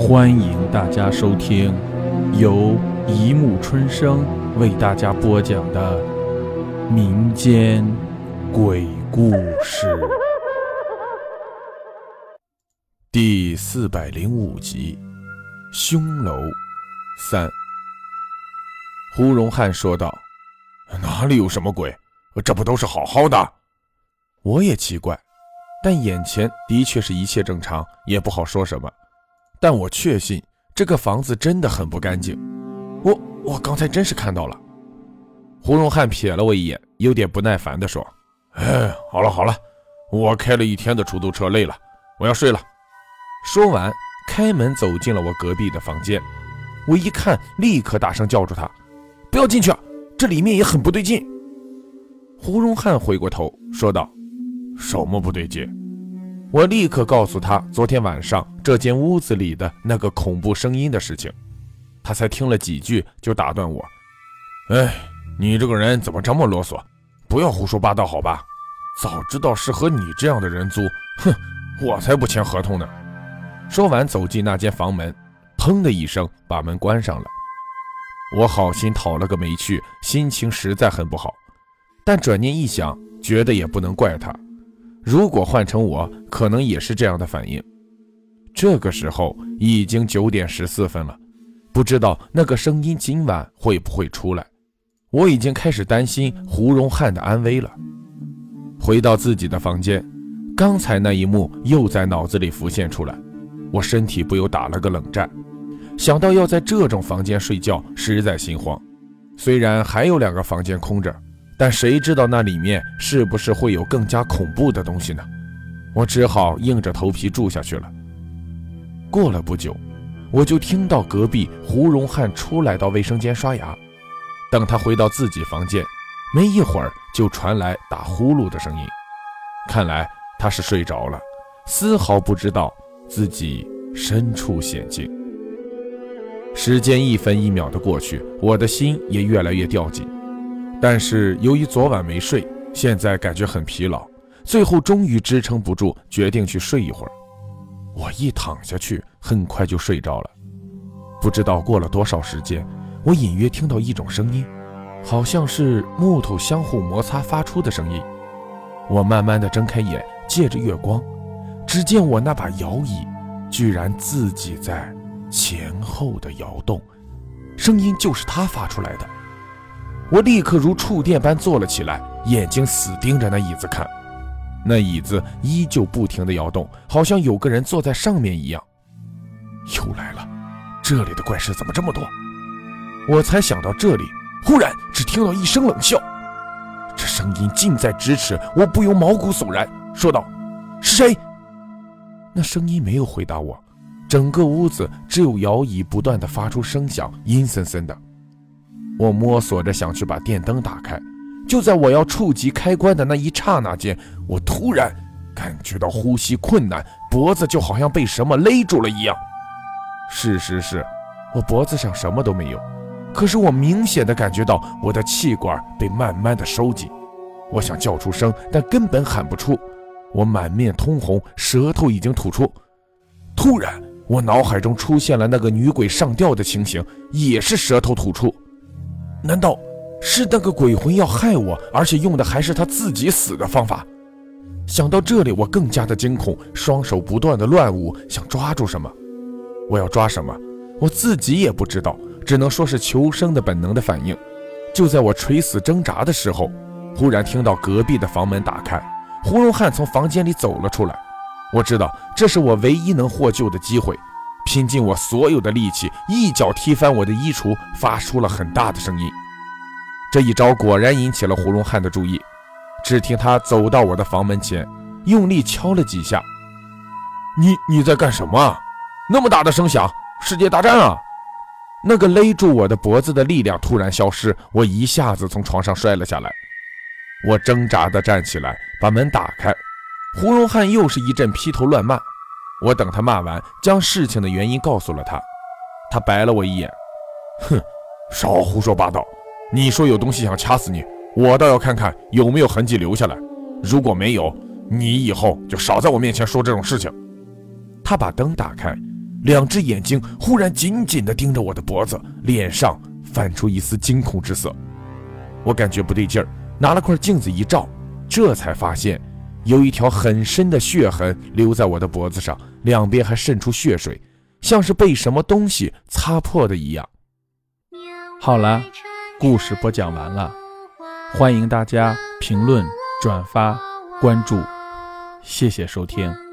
欢迎大家收听由一木春生为大家播讲的民间鬼故事第四百零五集《凶楼三》。胡荣汉说道：“哪里有什么鬼？这不都是好好的？”我也奇怪，但眼前的确是一切正常，也不好说什么。但我确信这个房子真的很不干净。我我刚才真是看到了。胡荣汉瞥了我一眼，有点不耐烦地说：“哎，好了好了，我开了一天的出租车，累了，我要睡了。”说完，开门走进了我隔壁的房间。我一看，立刻大声叫住他：“不要进去，这里面也很不对劲。”胡荣汉回过头说道：“什么不对劲？”我立刻告诉他昨天晚上这间屋子里的那个恐怖声音的事情，他才听了几句就打断我：“哎，你这个人怎么这么啰嗦？不要胡说八道好吧？早知道是和你这样的人租，哼，我才不签合同呢。”说完走进那间房门，砰的一声把门关上了。我好心讨了个没趣，心情实在很不好，但转念一想，觉得也不能怪他。如果换成我，可能也是这样的反应。这个时候已经九点十四分了，不知道那个声音今晚会不会出来。我已经开始担心胡荣汉的安危了。回到自己的房间，刚才那一幕又在脑子里浮现出来，我身体不由打了个冷战。想到要在这种房间睡觉，实在心慌。虽然还有两个房间空着。但谁知道那里面是不是会有更加恐怖的东西呢？我只好硬着头皮住下去了。过了不久，我就听到隔壁胡荣汉出来到卫生间刷牙。等他回到自己房间，没一会儿就传来打呼噜的声音。看来他是睡着了，丝毫不知道自己身处险境。时间一分一秒的过去，我的心也越来越掉紧。但是由于昨晚没睡，现在感觉很疲劳，最后终于支撑不住，决定去睡一会儿。我一躺下去，很快就睡着了。不知道过了多少时间，我隐约听到一种声音，好像是木头相互摩擦发出的声音。我慢慢的睁开眼，借着月光，只见我那把摇椅居然自己在前后的摇动，声音就是它发出来的。我立刻如触电般坐了起来，眼睛死盯着那椅子看。那椅子依旧不停地摇动，好像有个人坐在上面一样。又来了，这里的怪事怎么这么多？我才想到这里，忽然只听到一声冷笑，这声音近在咫尺，我不由毛骨悚然，说道：“是谁？”那声音没有回答我，整个屋子只有摇椅不断地发出声响，阴森森的。我摸索着想去把电灯打开，就在我要触及开关的那一刹那间，我突然感觉到呼吸困难，脖子就好像被什么勒住了一样。事实是，我脖子上什么都没有，可是我明显的感觉到我的气管被慢慢的收紧。我想叫出声，但根本喊不出。我满面通红，舌头已经吐出。突然，我脑海中出现了那个女鬼上吊的情形，也是舌头吐出。难道是那个鬼魂要害我，而且用的还是他自己死的方法？想到这里，我更加的惊恐，双手不断的乱舞，想抓住什么。我要抓什么？我自己也不知道，只能说是求生的本能的反应。就在我垂死挣扎的时候，忽然听到隔壁的房门打开，胡荣汉从房间里走了出来。我知道这是我唯一能获救的机会。拼尽我所有的力气，一脚踢翻我的衣橱，发出了很大的声音。这一招果然引起了胡荣汉的注意。只听他走到我的房门前，用力敲了几下。你你在干什么？那么大的声响，世界大战啊！那个勒住我的脖子的力量突然消失，我一下子从床上摔了下来。我挣扎地站起来，把门打开。胡荣汉又是一阵劈头乱骂。我等他骂完，将事情的原因告诉了他。他白了我一眼，哼，少胡说八道！你说有东西想掐死你，我倒要看看有没有痕迹留下来。如果没有，你以后就少在我面前说这种事情。他把灯打开，两只眼睛忽然紧紧地盯着我的脖子，脸上泛出一丝惊恐之色。我感觉不对劲儿，拿了块镜子一照，这才发现有一条很深的血痕留在我的脖子上，两边还渗出血水，像是被什么东西擦破的一样。好了，故事播讲完了，欢迎大家评论、转发、关注，谢谢收听。